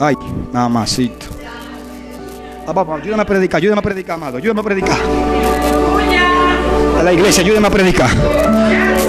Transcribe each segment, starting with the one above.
Ay, mamacito. Ah, papá, ayúdame a predicar, ayúdame a predicar, amado, ayúdame a predicar. A la iglesia, ayúdame a predicar.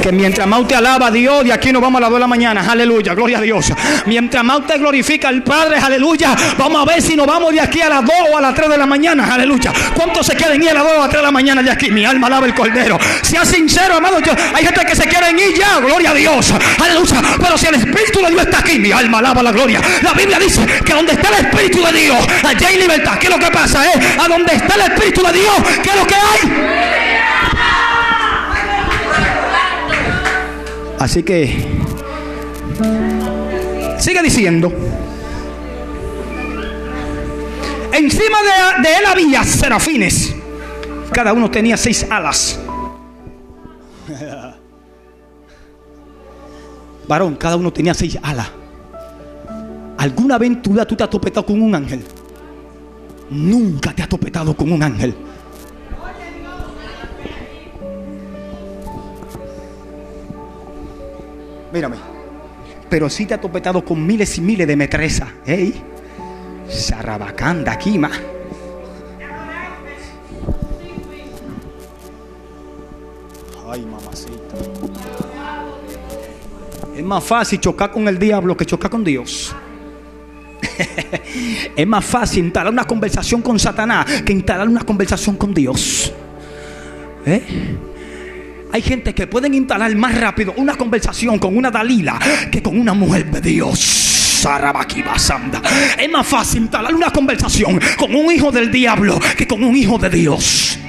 Que mientras más te alaba a Dios, de aquí nos vamos a las 2 de la mañana. Aleluya, gloria a Dios. Mientras más te glorifica al Padre, aleluya. Vamos a ver si nos vamos de aquí a las 2 o a las 3 de la mañana. Aleluya. ¿Cuántos se quieren ir a las 2 o a las 3 de la mañana de aquí? Mi alma alaba el Cordero. Sea sincero, amado. Yo, hay gente que se quieren ir ya, gloria a Dios. Aleluya. Pero si el Espíritu de Dios está aquí, mi alma alaba la gloria. La Biblia dice que donde está el Espíritu de Dios, allá hay libertad. ¿Qué es lo que pasa? Eh? A donde está el Espíritu de Dios, ¿qué es lo que hay? Así que sigue diciendo. Encima de, de, él había serafines. Cada uno tenía seis alas. Varón, cada uno tenía seis alas. ¿Alguna aventura tú te has topetado con un ángel? Nunca te has topetado con un ángel. Mírame. Pero sí te ha topetado con miles y miles de metresas. ¿Ey? Sarabacanda, Kima. Ay, mamacita. Es más fácil chocar con el diablo que chocar con Dios. es más fácil instalar una conversación con Satanás que instalar una conversación con Dios. ¿Eh? Hay gente que pueden instalar más rápido una conversación con una Dalila que con una mujer de Dios. Es más fácil instalar una conversación con un hijo del diablo que con un hijo de Dios.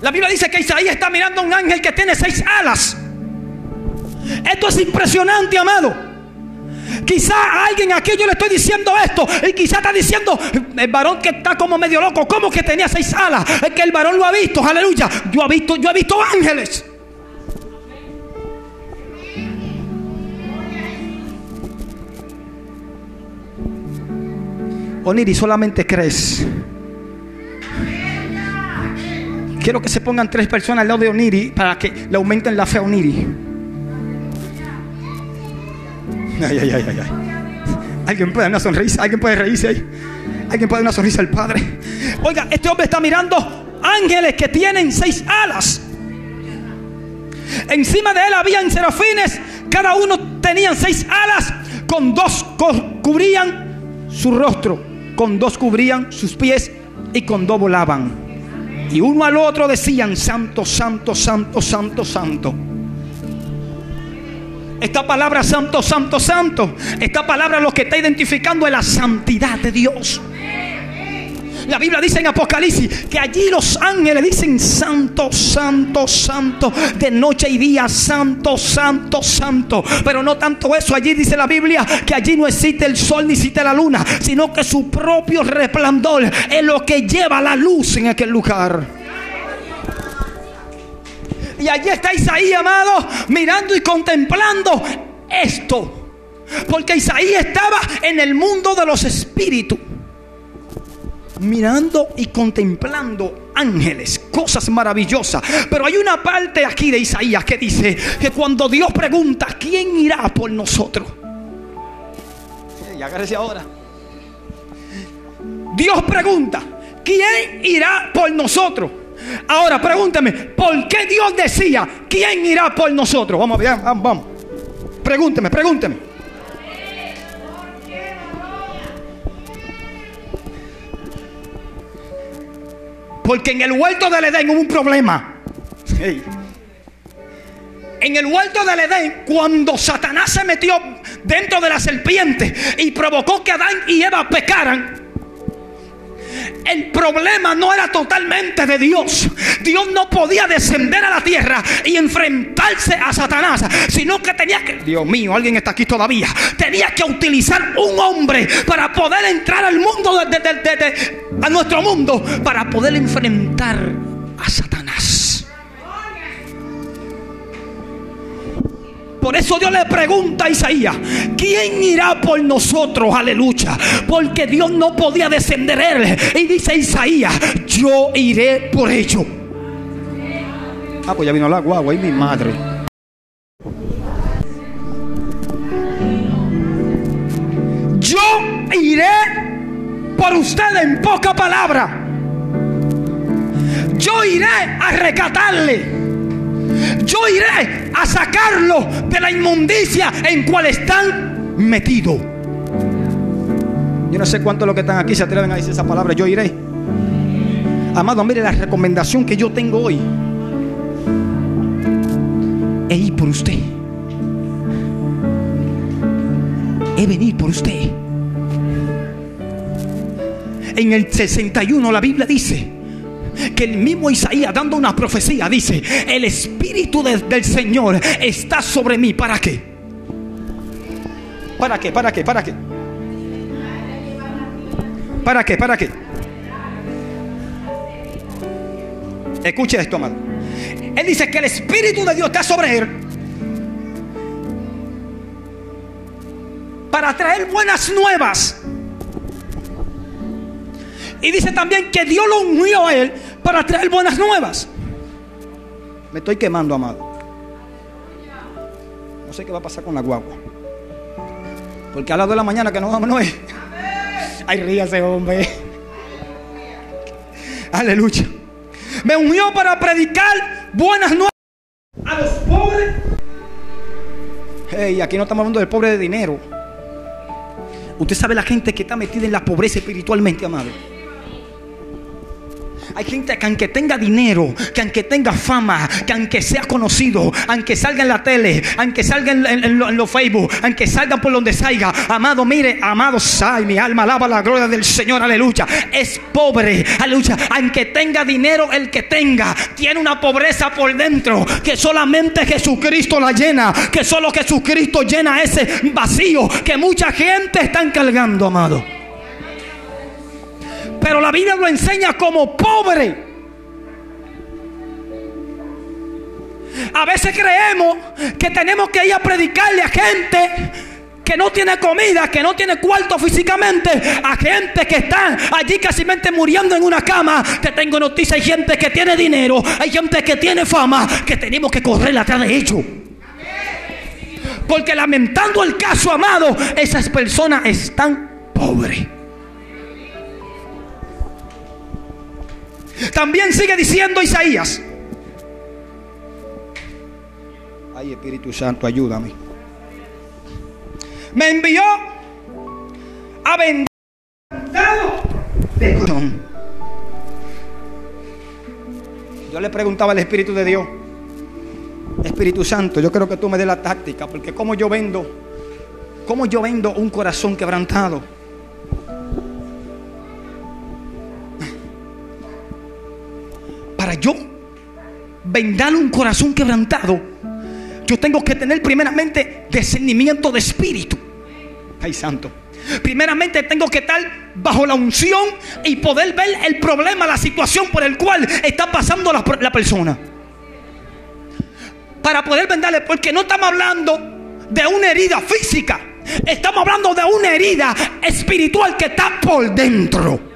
La Biblia dice que Isaías está mirando a un ángel que tiene seis alas. Esto es impresionante, amado. Quizá a alguien aquí yo le estoy diciendo esto y quizá está diciendo el varón que está como medio loco, como que tenía seis alas, es que el varón lo ha visto, aleluya. Yo he visto, yo he visto ángeles. Oniri, solamente crees. Quiero que se pongan tres personas al lado de Oniri para que le aumenten la fe a Oniri. Ay, ay, ay, ay. Alguien puede dar una sonrisa, alguien puede reírse ahí. Alguien puede dar una sonrisa al Padre. Oiga, este hombre está mirando ángeles que tienen seis alas. Encima de él habían serafines. Cada uno tenían seis alas. Con dos cubrían su rostro. Con dos cubrían sus pies. Y con dos volaban. Y uno al otro decían, Santo, Santo, Santo, Santo, Santo. Esta palabra santo, santo, santo. Esta palabra lo que está identificando es la santidad de Dios. La Biblia dice en Apocalipsis que allí los ángeles dicen santo, santo, santo, de noche y día, santo, santo, santo. Pero no tanto eso, allí dice la Biblia que allí no existe el sol ni existe la luna, sino que su propio resplandor es lo que lleva la luz en aquel lugar. Y allí está Isaías, amado, mirando y contemplando esto. Porque Isaías estaba en el mundo de los espíritus. Mirando y contemplando ángeles, cosas maravillosas. Pero hay una parte aquí de Isaías que dice que cuando Dios pregunta, ¿quién irá por nosotros? Y agárrese ahora. Dios pregunta, ¿quién irá por nosotros? Ahora pregúnteme, ¿por qué Dios decía, ¿quién irá por nosotros? Vamos, vamos, vamos. Pregúnteme, pregúnteme. Porque en el huerto del Edén hubo un problema. En el huerto del Edén, cuando Satanás se metió dentro de la serpiente y provocó que Adán y Eva pecaran, el problema no era totalmente de Dios. Dios no podía descender a la tierra y enfrentarse a Satanás, sino que tenía que, Dios mío, alguien está aquí todavía, tenía que utilizar un hombre para poder entrar al mundo, a nuestro mundo, para poder enfrentar a Satanás. Por eso Dios le pregunta a Isaías, ¿quién irá por nosotros? Aleluya. Porque Dios no podía descender él. Y dice Isaías, yo iré por ellos. Ah, pues ya vino la guagua y mi madre. Yo iré por usted en poca palabra. Yo iré a recatarle. Yo iré a sacarlo de la inmundicia en cual están metidos. Yo no sé cuántos los que están aquí se atreven a decir esa palabra. Yo iré. Amado, mire la recomendación que yo tengo hoy. Es ir por usted. Es venir por usted. En el 61 la Biblia dice que el mismo Isaías dando una profecía dice, el Espíritu del Señor está sobre mí. ¿Para qué? ¿Para qué? ¿Para qué? ¿Para qué? ¿Para qué? ¿Para qué? Escuche esto, amado. Él dice que el Espíritu de Dios está sobre él. Para traer buenas nuevas. Y dice también que Dios lo unió a él para traer buenas nuevas. Me estoy quemando, amado. No sé qué va a pasar con la guagua. Porque a las 2 de la mañana que no vamos, no es. Ay, ríase, hombre. Aleluya. Me unió para predicar buenas nuevas a los pobres. Hey, aquí no estamos hablando del pobre de dinero. Usted sabe la gente que está metida en la pobreza espiritualmente, amado. Hay gente que aunque tenga dinero, que aunque tenga fama, que aunque sea conocido, aunque salga en la tele, aunque salga en, los Facebook, aunque salga por donde salga, amado, mire, amado, ay, mi alma alaba la gloria del Señor, aleluya. Es pobre, aleluya. Aunque tenga dinero, el que tenga, tiene una pobreza por dentro, que solamente Jesucristo la llena, que solo Jesucristo llena ese vacío que mucha gente está encargando, amado. Pero la Biblia lo enseña como pobre. A veces creemos que tenemos que ir a predicarle a gente que no tiene comida, que no tiene cuarto físicamente, a gente que está allí casi muriendo en una cama. Te tengo noticias, hay gente que tiene dinero, hay gente que tiene fama, que tenemos que correr atrás de ellos. Porque lamentando el caso, amado, esas personas están pobres. También sigue diciendo Isaías. Ay, Espíritu Santo, ayúdame. Me envió a vender Yo le preguntaba al Espíritu de Dios, Espíritu Santo, yo creo que tú me des la táctica, porque como yo vendo, como yo vendo un corazón quebrantado. Para yo vendar un corazón quebrantado, yo tengo que tener primeramente discernimiento de espíritu. Ay, santo. Primeramente tengo que estar bajo la unción y poder ver el problema, la situación por el cual está pasando la, la persona. Para poder venderle, porque no estamos hablando de una herida física, estamos hablando de una herida espiritual que está por dentro.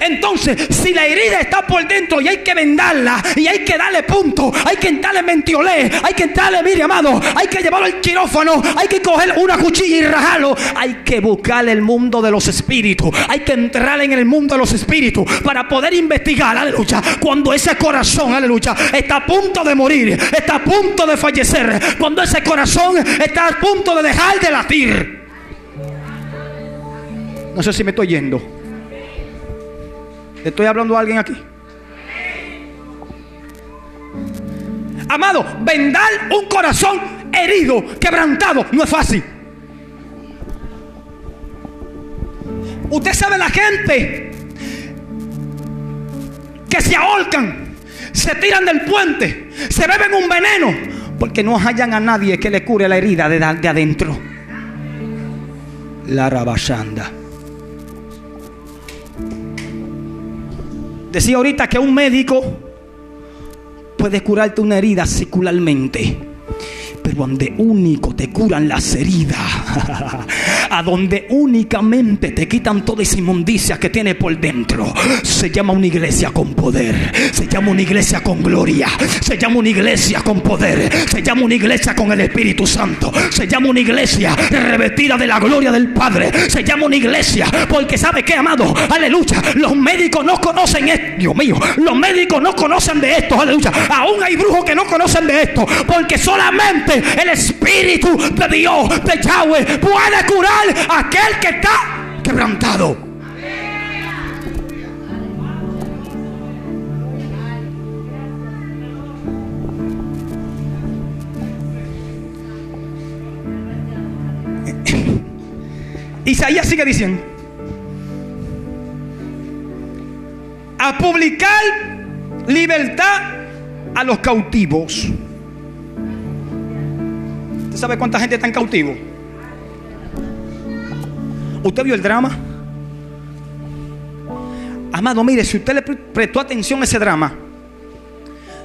Entonces, si la herida está por dentro y hay que vendarla y hay que darle punto, hay que darle mentiolé, hay que darle, mire amado, hay que llevarlo al quirófano, hay que coger una cuchilla y rajarlo, hay que buscar el mundo de los espíritus, hay que entrar en el mundo de los espíritus para poder investigar, aleluya, cuando ese corazón, aleluya, está a punto de morir, está a punto de fallecer, cuando ese corazón está a punto de dejar de latir. No sé si me estoy yendo. ¿Estoy hablando a alguien aquí? Amado, vendar un corazón herido, quebrantado, no es fácil. Usted sabe la gente que se ahorcan, se tiran del puente, se beben un veneno, porque no hallan a nadie que le cure la herida de, de adentro. La rabashanda. Decía ahorita que un médico puede curarte una herida secularmente. Pero donde único te curan las heridas. a donde únicamente te quitan toda esa inmundicia que tiene por dentro. Se llama una iglesia con poder, se llama una iglesia con gloria, se llama una iglesia con poder, se llama una iglesia con el Espíritu Santo, se llama una iglesia revestida de la gloria del Padre, se llama una iglesia porque sabe que amado, aleluya, los médicos no conocen esto, Dios mío, los médicos no conocen de esto, aleluya, aún hay brujos que no conocen de esto, porque solamente el Espíritu de Dios, de Yahweh, puede curar aquel que está quebrantado. Isaías sigue diciendo, a publicar libertad a los cautivos. ¿Usted sabe cuánta gente está en cautivo? ¿Usted vio el drama? Amado, mire, si usted le prestó atención a ese drama,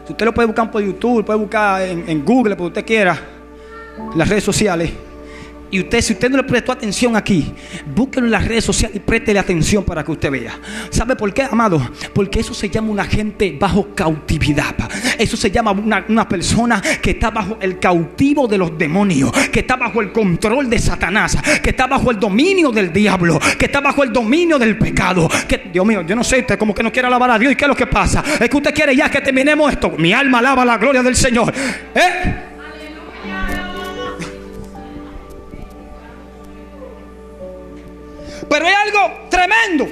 si usted lo puede buscar por YouTube, puede buscar en, en Google, por usted quiera, las redes sociales. Y usted, si usted no le prestó atención aquí, búsquelo en las redes sociales y préstele atención para que usted vea. ¿Sabe por qué, amado? Porque eso se llama una gente bajo cautividad. Eso se llama una, una persona que está bajo el cautivo de los demonios, que está bajo el control de Satanás, que está bajo el dominio del diablo, que está bajo el dominio del pecado. Que, Dios mío, yo no sé, usted como que no quiere alabar a Dios. ¿Y qué es lo que pasa? Es que usted quiere ya que terminemos esto. Mi alma alaba la gloria del Señor. ¿Eh? Pero hay algo tremendo.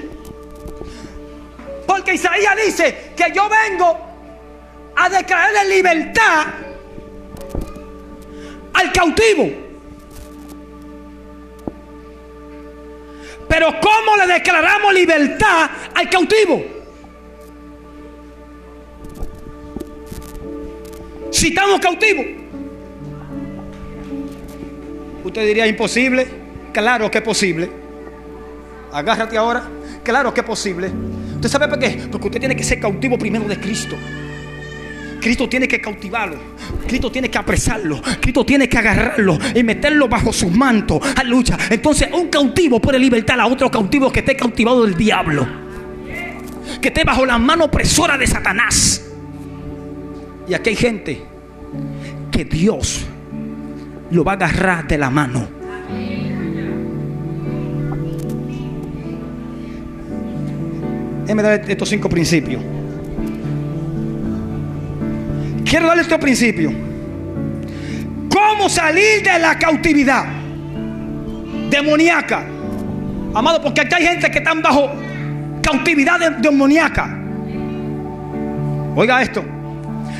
Porque Isaías dice que yo vengo a declararle libertad al cautivo. Pero ¿cómo le declaramos libertad al cautivo? Si estamos cautivos. Usted diría imposible. Claro que es posible. Agárrate ahora. Claro que es posible. ¿Usted sabe por qué? Porque usted tiene que ser cautivo primero de Cristo. Cristo tiene que cautivarlo. Cristo tiene que apresarlo. Cristo tiene que agarrarlo y meterlo bajo sus mantos. Aleluya. Entonces, un cautivo puede libertar a otro cautivo que esté cautivado del diablo. Que esté bajo la mano opresora de Satanás. Y aquí hay gente que Dios lo va a agarrar de la mano Déjeme dar estos cinco principios. Quiero darle estos principios. ¿Cómo salir de la cautividad demoníaca? Amado, porque aquí hay gente que están bajo cautividad demoníaca. Oiga esto.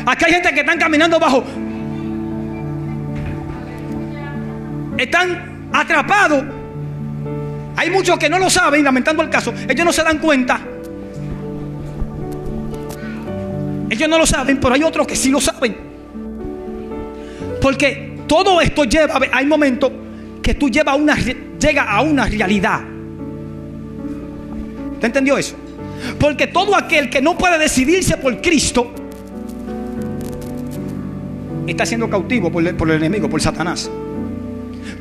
Aquí hay gente que están caminando bajo. Están atrapados. Hay muchos que no lo saben, lamentando el caso. Ellos no se dan cuenta Ellos no lo saben, pero hay otros que sí lo saben. Porque todo esto lleva, hay momentos que tú llevas una, llega a una realidad. ¿Te entendió eso? Porque todo aquel que no puede decidirse por Cristo está siendo cautivo por el, por el enemigo, por Satanás.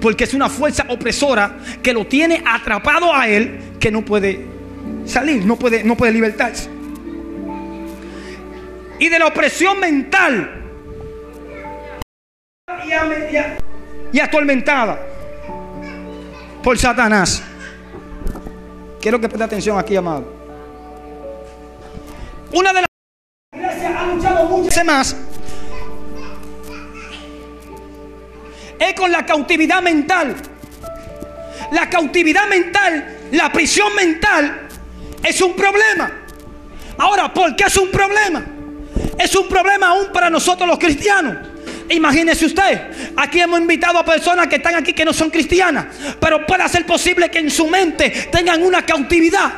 Porque es una fuerza opresora que lo tiene atrapado a él que no puede salir, no puede, no puede libertarse y de la opresión mental y, atormentada por Satanás. Quiero que preste atención aquí, amado. Una de las iglesias ha luchado mucho más es con la cautividad mental. La cautividad mental, la prisión mental es un problema. Ahora, ¿por qué es un problema? Es un problema aún para nosotros los cristianos. Imagínese usted, aquí hemos invitado a personas que están aquí que no son cristianas, pero puede ser posible que en su mente tengan una cautividad.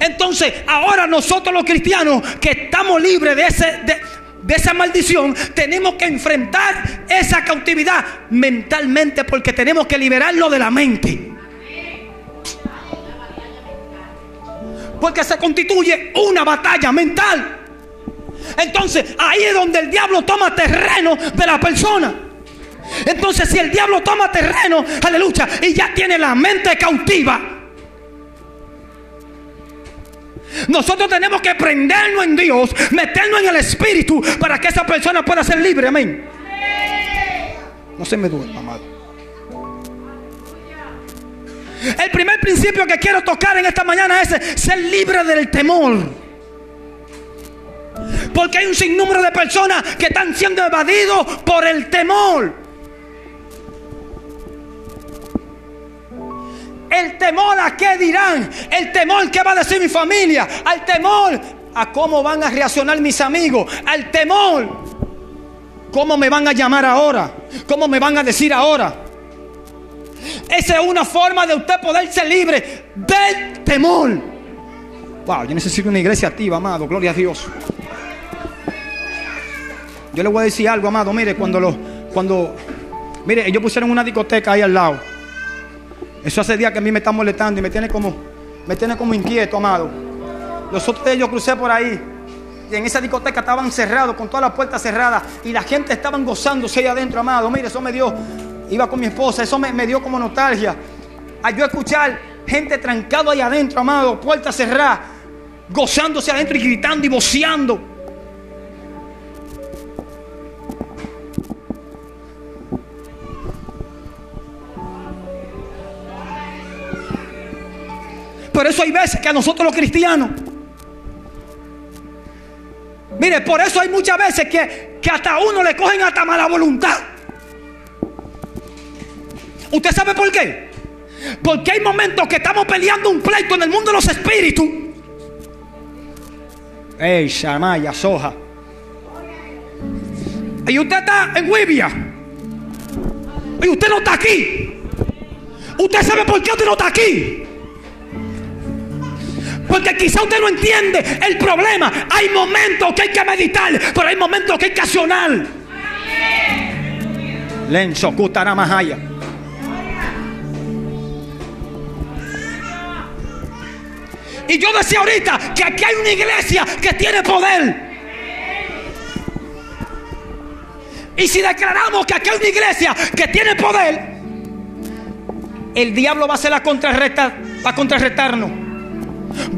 Entonces, ahora nosotros los cristianos que estamos libres de, ese, de esa maldición, tenemos que enfrentar esa cautividad mentalmente porque tenemos que liberarlo de la mente. Porque se constituye una batalla mental. Entonces ahí es donde el diablo toma terreno de la persona. Entonces si el diablo toma terreno, aleluya, y ya tiene la mente cautiva, nosotros tenemos que prendernos en Dios, meternos en el Espíritu para que esa persona pueda ser libre. Amén. No se me duele, amado. El primer principio que quiero tocar en esta mañana es ser libre del temor. Porque hay un sinnúmero de personas que están siendo evadidos por el temor. El temor a qué dirán. El temor que va a decir mi familia. Al temor a cómo van a reaccionar mis amigos. Al temor. ¿Cómo me van a llamar ahora? ¿Cómo me van a decir ahora? Esa es una forma de usted poder ser libre del temor. Wow, yo necesito una iglesia activa, amado. Gloria a Dios. Yo le voy a decir algo, amado. Mire, cuando lo, cuando, mire, ellos pusieron una discoteca ahí al lado. Eso hace días que a mí me está molestando y me tiene como, me tiene como inquieto, amado. Los otros días yo crucé por ahí y en esa discoteca estaban cerrados, con todas las puertas cerradas y la gente estaban gozándose ahí adentro, amado. Mire, eso me dio, iba con mi esposa, eso me, me dio como nostalgia. A yo escuchar gente trancada ahí adentro, amado, puertas cerradas, gozándose adentro y gritando y voceando. Por eso hay veces que a nosotros los cristianos, mire, por eso hay muchas veces que, que hasta a uno le cogen hasta mala voluntad. ¿Usted sabe por qué? Porque hay momentos que estamos peleando un pleito en el mundo de los espíritus. Ey, Shamaya, Soja. Y usted está en Wibia. Y usted no está aquí. ¿Usted sabe por qué usted no está aquí? Porque quizá usted no entiende el problema. Hay momentos que hay que meditar, pero hay momentos que hay que accionar. Lenzo Mahaya. Y yo decía ahorita que aquí hay una iglesia que tiene poder. Y si declaramos que aquí hay una iglesia que tiene poder, el diablo va a hacer la contrarresta, va a contrarrestarnos.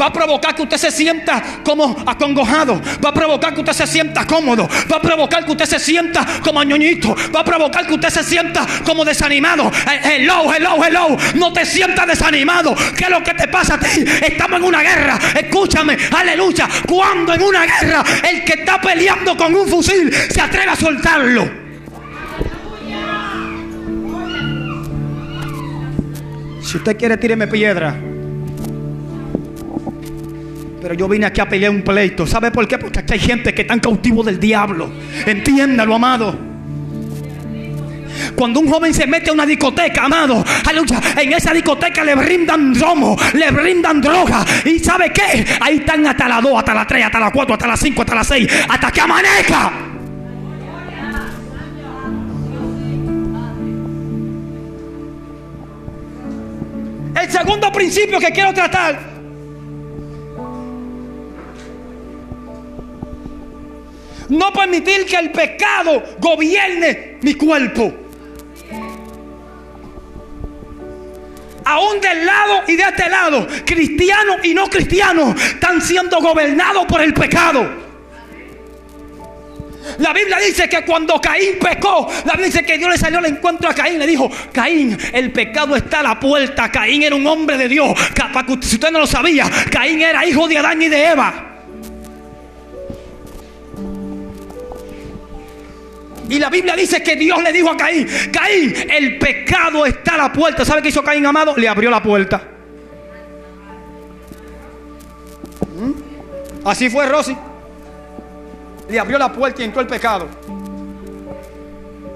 Va a provocar que usted se sienta como acongojado. Va a provocar que usted se sienta cómodo. Va a provocar que usted se sienta como ñoñito. Va a provocar que usted se sienta como desanimado. Eh, hello, hello, hello. No te sientas desanimado. ¿Qué es lo que te pasa a ti? Estamos en una guerra. Escúchame, aleluya. Cuando en una guerra el que está peleando con un fusil se atreve a soltarlo. Si usted quiere, tíreme piedra. Pero yo vine aquí a pelear un pleito. ¿Sabe por qué? Porque aquí hay gente que está cautivo del diablo. Entiéndalo, amado. Cuando un joven se mete a una discoteca, amado, aleluya, en esa discoteca le brindan romo, le brindan droga. ¿Y sabe qué? Ahí están hasta las 2, hasta las 3, hasta las 4, hasta las 5, hasta las 6, hasta que amanezca. El segundo principio que quiero tratar No permitir que el pecado gobierne mi cuerpo. Aún del lado y de este lado, cristianos y no cristianos están siendo gobernados por el pecado. La Biblia dice que cuando Caín pecó, la Biblia dice que Dios le salió al encuentro a Caín. Le dijo, Caín, el pecado está a la puerta. Caín era un hombre de Dios. Si usted no lo sabía, Caín era hijo de Adán y de Eva. Y la Biblia dice que Dios le dijo a Caín, Caín, el pecado está a la puerta. ¿Sabe qué hizo Caín, amado? Le abrió la puerta. ¿Mm? Así fue Rosy. Le abrió la puerta y entró el pecado.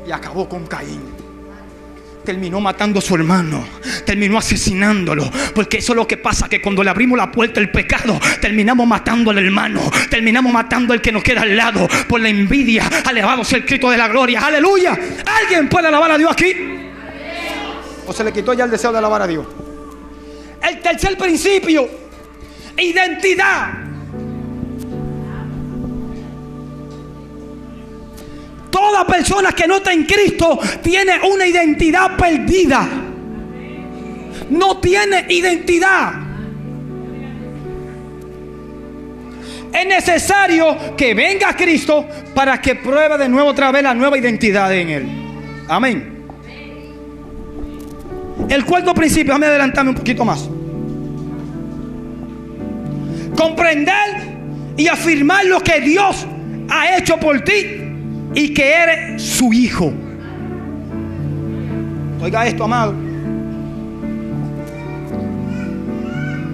Y acabó con Caín terminó matando a su hermano, terminó asesinándolo, porque eso es lo que pasa, que cuando le abrimos la puerta al pecado, terminamos matando al hermano, terminamos matando al que nos queda al lado, por la envidia, alabado sea el Cristo de la gloria, aleluya. ¿Alguien puede alabar a Dios aquí? ¿O se le quitó ya el deseo de alabar a Dios? El tercer principio, identidad. Toda persona que no está en Cristo tiene una identidad perdida. No tiene identidad. Es necesario que venga Cristo para que pruebe de nuevo otra vez la nueva identidad en Él. Amén. El cuarto principio, déjame adelantarme un poquito más. Comprender y afirmar lo que Dios ha hecho por ti y que eres su hijo. Oiga esto, amado.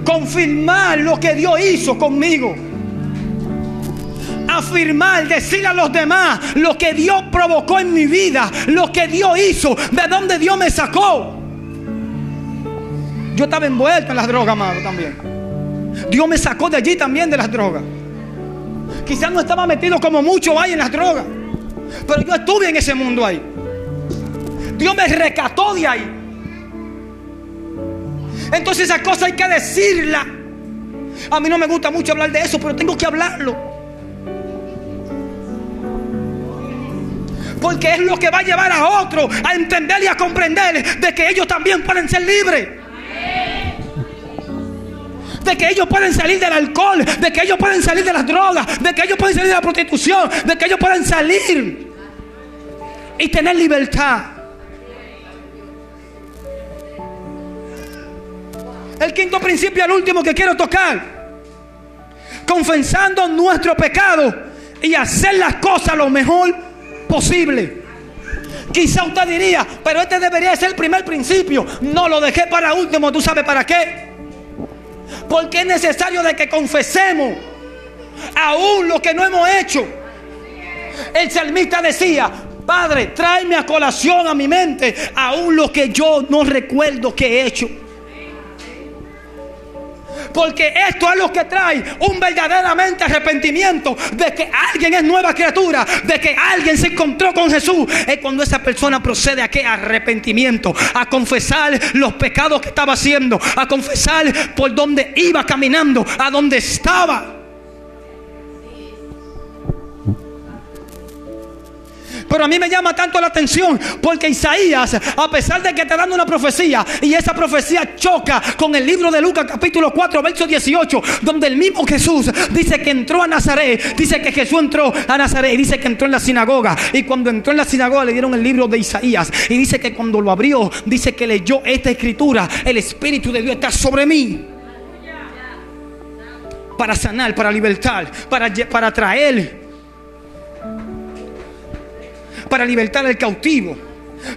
Confirmar lo que Dios hizo conmigo. Afirmar, decirle a los demás lo que Dios provocó en mi vida, lo que Dios hizo, de donde Dios me sacó. Yo estaba envuelto en las drogas, amado, también. Dios me sacó de allí también de las drogas. Quizás no estaba metido como mucho hay en las drogas. Pero yo estuve en ese mundo ahí. Dios me rescató de ahí. Entonces esa cosa hay que decirla. A mí no me gusta mucho hablar de eso, pero tengo que hablarlo. Porque es lo que va a llevar a otro a entender y a comprender de que ellos también pueden ser libres de que ellos pueden salir del alcohol, de que ellos pueden salir de las drogas, de que ellos pueden salir de la prostitución, de que ellos pueden salir y tener libertad. El quinto principio, el último que quiero tocar. Confesando nuestro pecado y hacer las cosas lo mejor posible. Quizá usted diría, pero este debería ser el primer principio. No lo dejé para último, ¿tú sabes para qué? Porque es necesario de que confesemos aún lo que no hemos hecho. El salmista decía, Padre, tráeme a colación a mi mente aún lo que yo no recuerdo que he hecho. Porque esto es lo que trae un verdaderamente arrepentimiento de que alguien es nueva criatura, de que alguien se encontró con Jesús. Es cuando esa persona procede a qué arrepentimiento, a confesar los pecados que estaba haciendo, a confesar por donde iba caminando, a donde estaba. Pero a mí me llama tanto la atención porque Isaías, a pesar de que te dando una profecía y esa profecía choca con el libro de Lucas capítulo 4, verso 18, donde el mismo Jesús dice que entró a Nazaret, dice que Jesús entró a Nazaret y dice que entró en la sinagoga. Y cuando entró en la sinagoga le dieron el libro de Isaías y dice que cuando lo abrió, dice que leyó esta escritura, el Espíritu de Dios está sobre mí para sanar, para libertar, para, para traer para libertar al cautivo,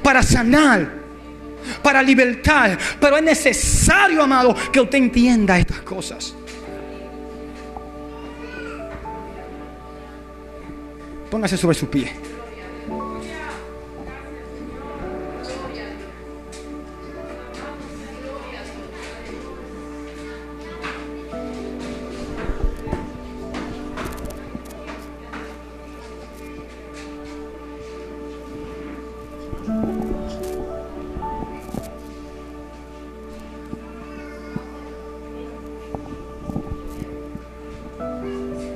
para sanar, para libertar. Pero es necesario, amado, que usted entienda estas cosas. Póngase sobre su pie.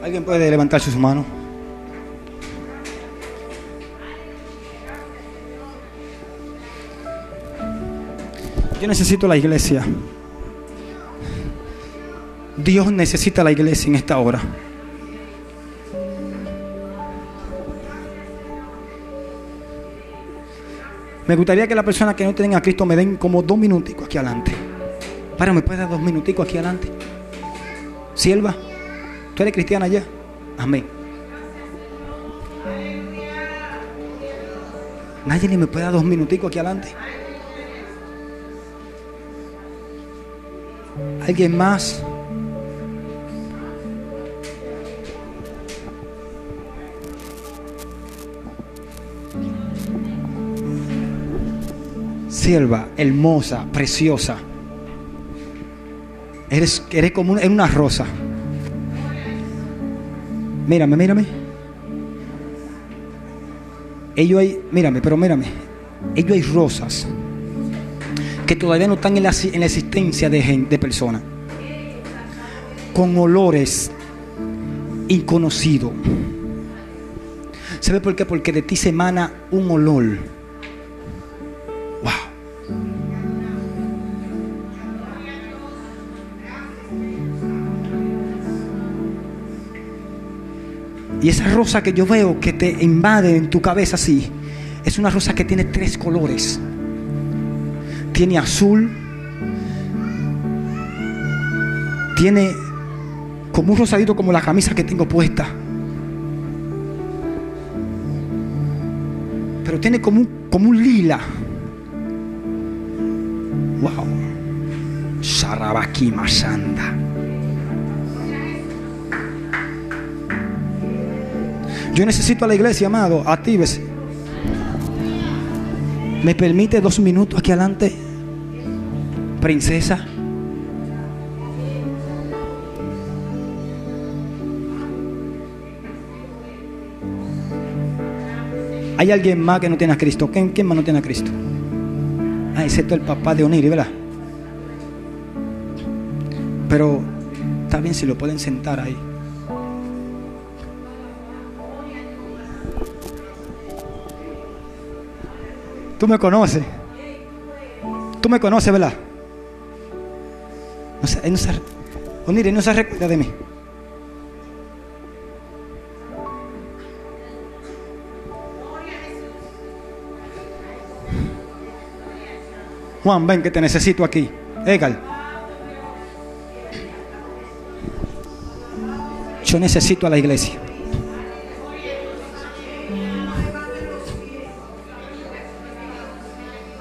¿Alguien puede levantar sus manos? Yo necesito la iglesia. Dios necesita la iglesia en esta hora. Me gustaría que la persona que no tenga a Cristo me den como dos minuticos aquí adelante. Para, ¿me puede dar dos minuticos aquí adelante? Sierva. ¿Tú eres cristiana ya? Amén. Nadie ni me puede dar dos minuticos aquí adelante. ¿Alguien más? Sierva, hermosa, preciosa. Eres, eres como una, una rosa. Mírame, mírame. Ellos hay, mírame, pero mírame. Ellos hay rosas que todavía no están en la, en la existencia de, de personas. Con olores inconocidos. ¿Sabe por qué? Porque de ti se emana un olor. Y esa rosa que yo veo que te invade en tu cabeza así, es una rosa que tiene tres colores. Tiene azul, tiene como un rosadito como la camisa que tengo puesta. Pero tiene como un, como un lila. Wow. Sarabaki Masanda. Yo necesito a la iglesia, amado. Actívese. ¿Me permite dos minutos aquí adelante? Princesa. Hay alguien más que no tiene a Cristo. ¿Quién, más no tiene a Cristo? Ah, excepto el papá de Oniri, ¿verdad? Pero está bien si lo pueden sentar ahí. Tú me conoces. Tú me conoces, ¿verdad? No él no se, Oniri, no se recuerda de mí. Juan, ven que te necesito aquí. Egal. Yo necesito a la iglesia.